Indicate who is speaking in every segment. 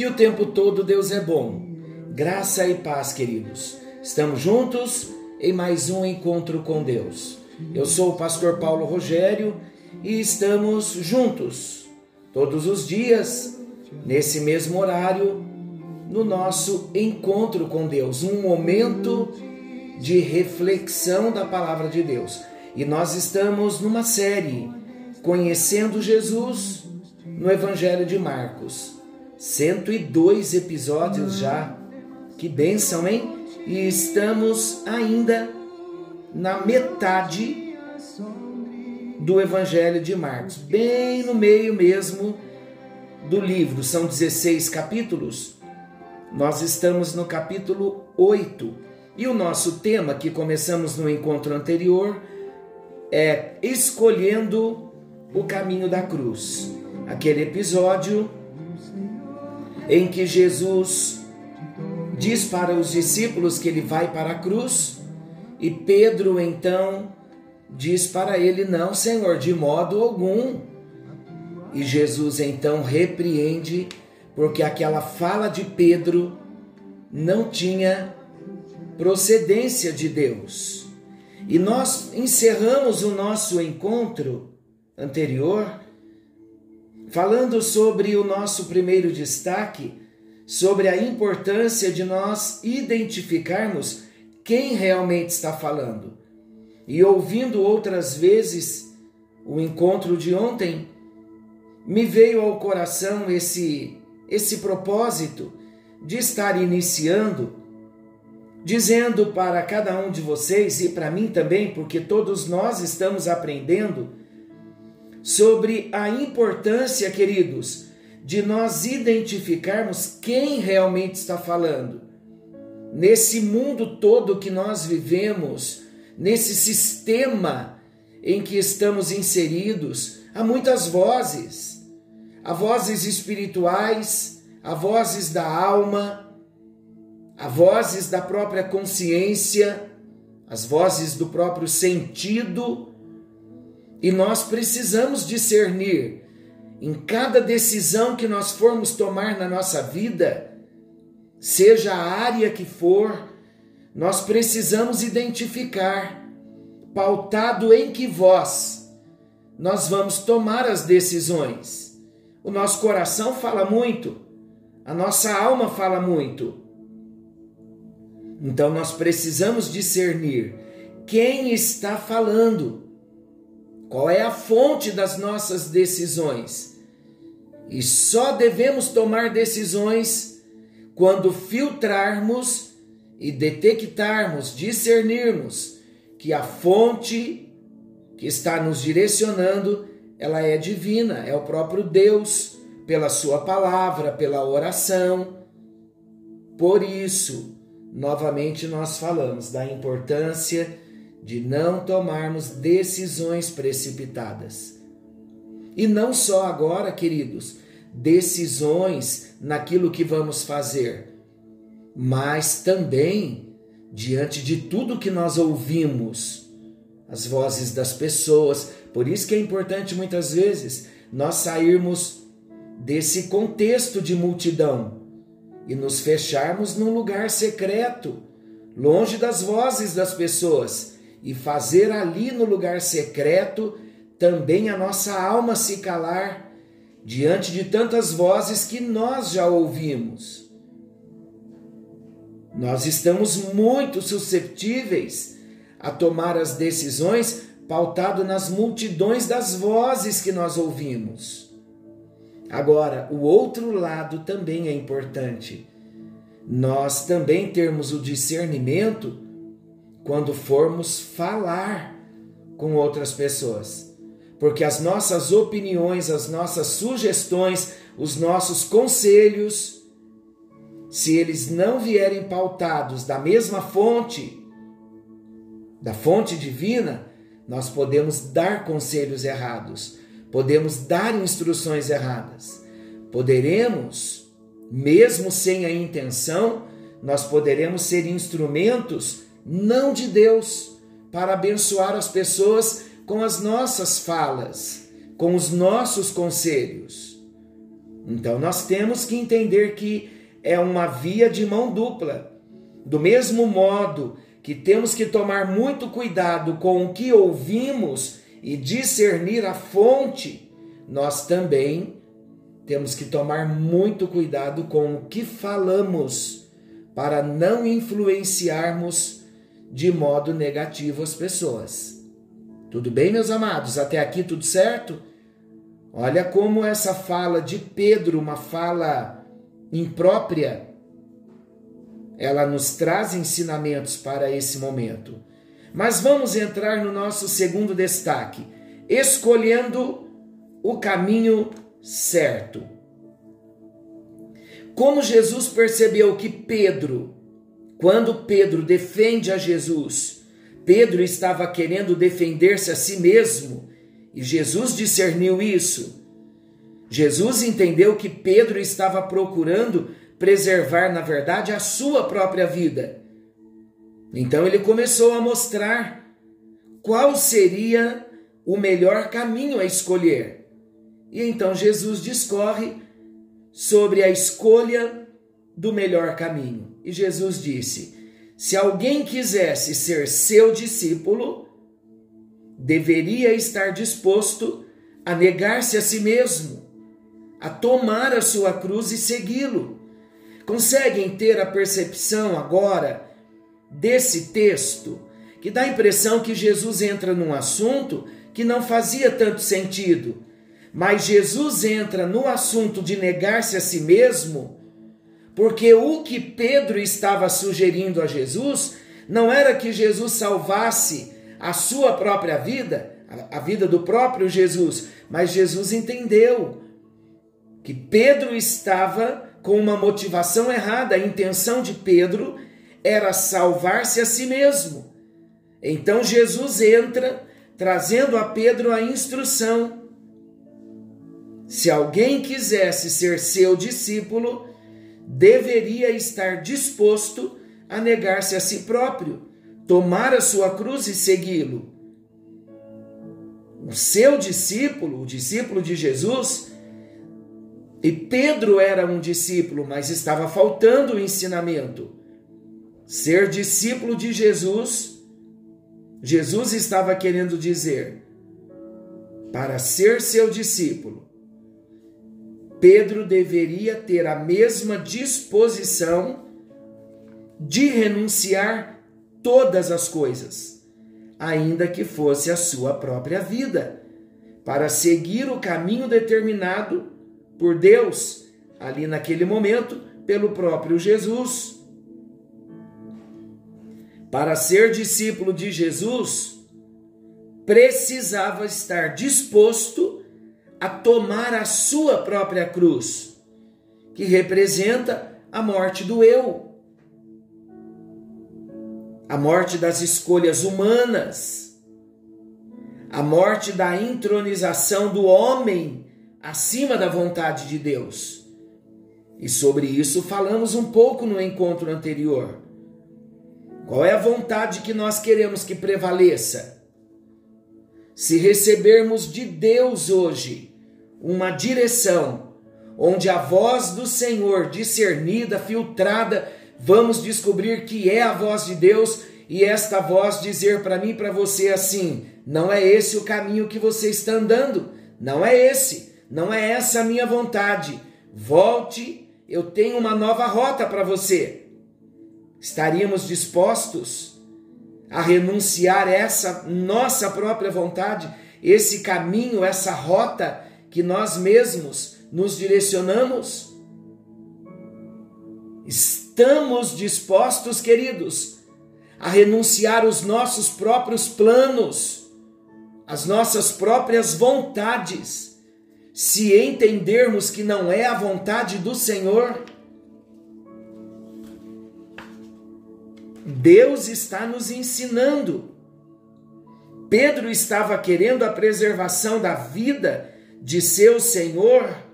Speaker 1: e o tempo todo Deus é bom. Graça e paz, queridos. Estamos juntos em mais um encontro com Deus. Eu sou o pastor Paulo Rogério e estamos juntos todos os dias, nesse mesmo horário, no nosso encontro com Deus, um momento de reflexão da palavra de Deus. E nós estamos numa série Conhecendo Jesus no Evangelho de Marcos. 102 episódios já. Que bênção, hein? E estamos ainda na metade do Evangelho de Marcos, bem no meio mesmo do livro. São 16 capítulos. Nós estamos no capítulo 8. E o nosso tema, que começamos no encontro anterior, é escolhendo o caminho da cruz. Aquele episódio em que Jesus diz para os discípulos que ele vai para a cruz e Pedro então diz para ele: Não, Senhor, de modo algum. E Jesus então repreende, porque aquela fala de Pedro não tinha procedência de Deus. E nós encerramos o nosso encontro anterior falando sobre o nosso primeiro destaque, sobre a importância de nós identificarmos quem realmente está falando. E ouvindo outras vezes o encontro de ontem, me veio ao coração esse esse propósito de estar iniciando dizendo para cada um de vocês e para mim também, porque todos nós estamos aprendendo sobre a importância, queridos, de nós identificarmos quem realmente está falando. Nesse mundo todo que nós vivemos, nesse sistema em que estamos inseridos, há muitas vozes. Há vozes espirituais, há vozes da alma, há vozes da própria consciência, as vozes do próprio sentido e nós precisamos discernir em cada decisão que nós formos tomar na nossa vida, seja a área que for, nós precisamos identificar, pautado em que voz nós vamos tomar as decisões. O nosso coração fala muito, a nossa alma fala muito. Então nós precisamos discernir quem está falando qual é a fonte das nossas decisões? E só devemos tomar decisões quando filtrarmos e detectarmos, discernirmos que a fonte que está nos direcionando, ela é divina, é o próprio Deus, pela sua palavra, pela oração. Por isso, novamente nós falamos da importância de não tomarmos decisões precipitadas. E não só agora, queridos, decisões naquilo que vamos fazer, mas também diante de tudo que nós ouvimos, as vozes das pessoas. Por isso que é importante muitas vezes nós sairmos desse contexto de multidão e nos fecharmos num lugar secreto, longe das vozes das pessoas e fazer ali no lugar secreto também a nossa alma se calar diante de tantas vozes que nós já ouvimos. Nós estamos muito susceptíveis a tomar as decisões pautado nas multidões das vozes que nós ouvimos. Agora, o outro lado também é importante. Nós também termos o discernimento quando formos falar com outras pessoas. Porque as nossas opiniões, as nossas sugestões, os nossos conselhos se eles não vierem pautados da mesma fonte, da fonte divina, nós podemos dar conselhos errados, podemos dar instruções erradas. Poderemos, mesmo sem a intenção, nós poderemos ser instrumentos não de Deus para abençoar as pessoas com as nossas falas, com os nossos conselhos. Então nós temos que entender que é uma via de mão dupla. Do mesmo modo que temos que tomar muito cuidado com o que ouvimos e discernir a fonte, nós também temos que tomar muito cuidado com o que falamos para não influenciarmos de modo negativo as pessoas. Tudo bem, meus amados? Até aqui tudo certo? Olha como essa fala de Pedro, uma fala imprópria, ela nos traz ensinamentos para esse momento. Mas vamos entrar no nosso segundo destaque, escolhendo o caminho certo. Como Jesus percebeu que Pedro, quando Pedro defende a Jesus, Pedro estava querendo defender-se a si mesmo, e Jesus discerniu isso. Jesus entendeu que Pedro estava procurando preservar, na verdade, a sua própria vida. Então ele começou a mostrar qual seria o melhor caminho a escolher. E então Jesus discorre sobre a escolha do melhor caminho. E Jesus disse: se alguém quisesse ser seu discípulo, deveria estar disposto a negar-se a si mesmo, a tomar a sua cruz e segui-lo. Conseguem ter a percepção agora desse texto que dá a impressão que Jesus entra num assunto que não fazia tanto sentido, mas Jesus entra no assunto de negar-se a si mesmo, porque o que Pedro estava sugerindo a Jesus não era que Jesus salvasse a sua própria vida, a vida do próprio Jesus, mas Jesus entendeu que Pedro estava com uma motivação errada. A intenção de Pedro era salvar-se a si mesmo. Então Jesus entra trazendo a Pedro a instrução. Se alguém quisesse ser seu discípulo, deveria estar disposto a negar-se a si próprio, tomar a sua cruz e segui-lo. O seu discípulo, o discípulo de Jesus, e Pedro era um discípulo, mas estava faltando o ensinamento. Ser discípulo de Jesus, Jesus estava querendo dizer, para ser seu discípulo, Pedro deveria ter a mesma disposição de renunciar todas as coisas, ainda que fosse a sua própria vida, para seguir o caminho determinado por Deus, ali naquele momento, pelo próprio Jesus. Para ser discípulo de Jesus, precisava estar disposto a tomar a sua própria cruz, que representa a morte do eu, a morte das escolhas humanas, a morte da intronização do homem acima da vontade de Deus. E sobre isso falamos um pouco no encontro anterior. Qual é a vontade que nós queremos que prevaleça? Se recebermos de Deus hoje uma direção, onde a voz do Senhor, discernida, filtrada, vamos descobrir que é a voz de Deus e esta voz dizer para mim e para você assim: não é esse o caminho que você está andando, não é esse. Não é essa a minha vontade. Volte, eu tenho uma nova rota para você. Estaríamos dispostos a renunciar essa nossa própria vontade, esse caminho, essa rota que nós mesmos nos direcionamos? Estamos dispostos, queridos, a renunciar os nossos próprios planos, as nossas próprias vontades se entendermos que não é a vontade do Senhor, Deus está nos ensinando. Pedro estava querendo a preservação da vida de seu Senhor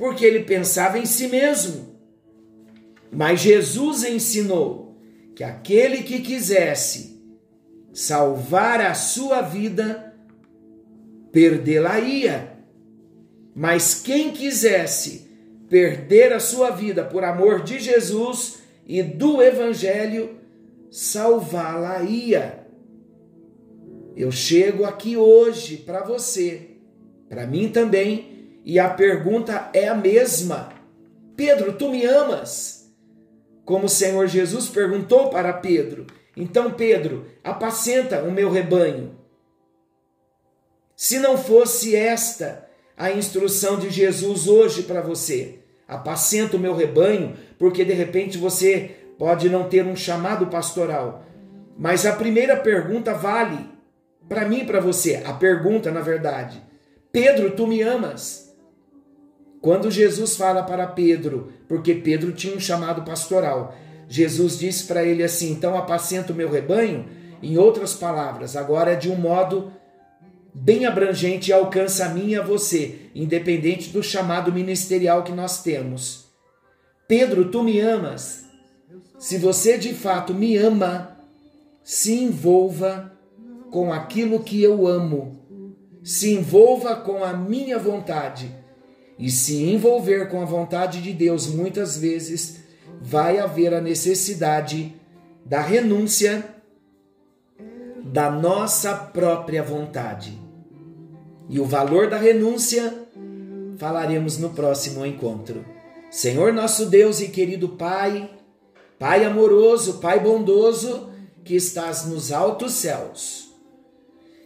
Speaker 1: porque ele pensava em si mesmo. Mas Jesus ensinou que aquele que quisesse salvar a sua vida, perdê-la-ia. Mas quem quisesse perder a sua vida por amor de Jesus e do Evangelho, salvá-la-ia. Eu chego aqui hoje para você, para mim também, e a pergunta é a mesma: Pedro, tu me amas? Como o Senhor Jesus perguntou para Pedro. Então, Pedro, apacenta o meu rebanho. Se não fosse esta a instrução de Jesus hoje para você, apacenta o meu rebanho, porque de repente você pode não ter um chamado pastoral. Mas a primeira pergunta vale para mim para você. A pergunta, na verdade, Pedro, tu me amas? Quando Jesus fala para Pedro, porque Pedro tinha um chamado pastoral, Jesus disse para ele assim: então apacenta o meu rebanho. Em outras palavras, agora é de um modo bem abrangente e alcança a mim e a você, independente do chamado ministerial que nós temos. Pedro, tu me amas? Se você de fato me ama, se envolva com aquilo que eu amo, se envolva com a minha vontade. E se envolver com a vontade de Deus, muitas vezes vai haver a necessidade da renúncia da nossa própria vontade. E o valor da renúncia falaremos no próximo encontro. Senhor nosso Deus e querido Pai, Pai amoroso, Pai bondoso, que estás nos altos céus.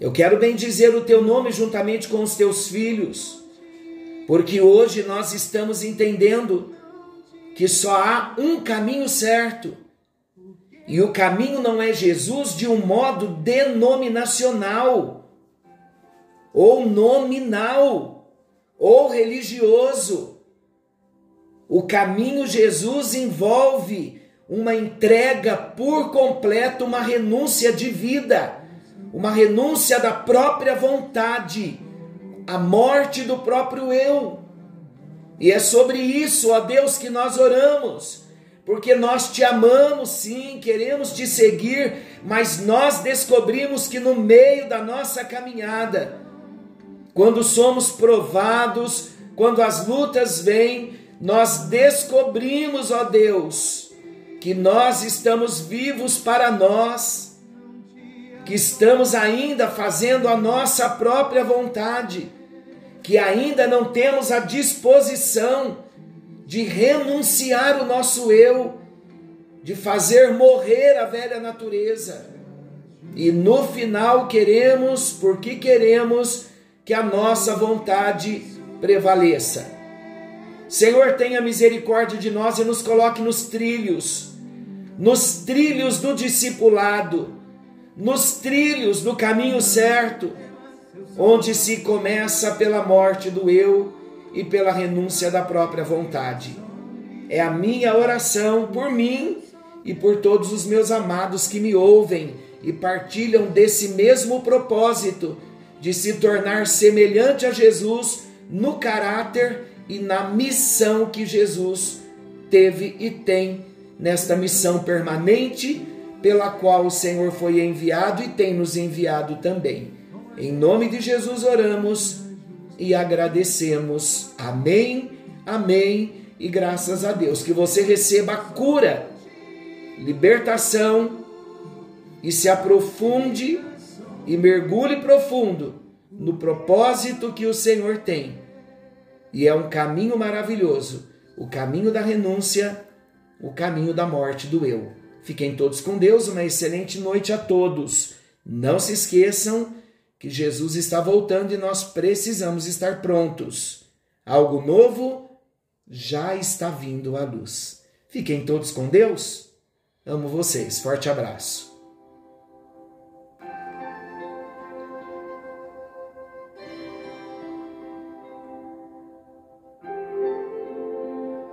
Speaker 1: Eu quero bendizer o teu nome juntamente com os teus filhos, porque hoje nós estamos entendendo que só há um caminho certo. E o caminho não é Jesus de um modo denominacional, ou nominal, ou religioso. O caminho Jesus envolve uma entrega por completo, uma renúncia de vida uma renúncia da própria vontade, a morte do próprio eu. E é sobre isso, ó Deus, que nós oramos, porque nós te amamos, sim, queremos te seguir, mas nós descobrimos que no meio da nossa caminhada, quando somos provados, quando as lutas vêm, nós descobrimos, ó Deus, que nós estamos vivos para nós que estamos ainda fazendo a nossa própria vontade, que ainda não temos a disposição de renunciar o nosso eu, de fazer morrer a velha natureza. E no final queremos, porque queremos, que a nossa vontade prevaleça. Senhor, tenha misericórdia de nós e nos coloque nos trilhos, nos trilhos do discipulado nos trilhos do caminho certo, onde se começa pela morte do eu e pela renúncia da própria vontade. É a minha oração por mim e por todos os meus amados que me ouvem e partilham desse mesmo propósito de se tornar semelhante a Jesus no caráter e na missão que Jesus teve e tem nesta missão permanente pela qual o Senhor foi enviado e tem nos enviado também. Em nome de Jesus oramos e agradecemos. Amém, amém e graças a Deus. Que você receba cura, libertação e se aprofunde e mergulhe profundo no propósito que o Senhor tem. E é um caminho maravilhoso o caminho da renúncia, o caminho da morte do eu. Fiquem todos com Deus, uma excelente noite a todos. Não se esqueçam que Jesus está voltando e nós precisamos estar prontos. Algo novo já está vindo à luz. Fiquem todos com Deus. Amo vocês. Forte abraço.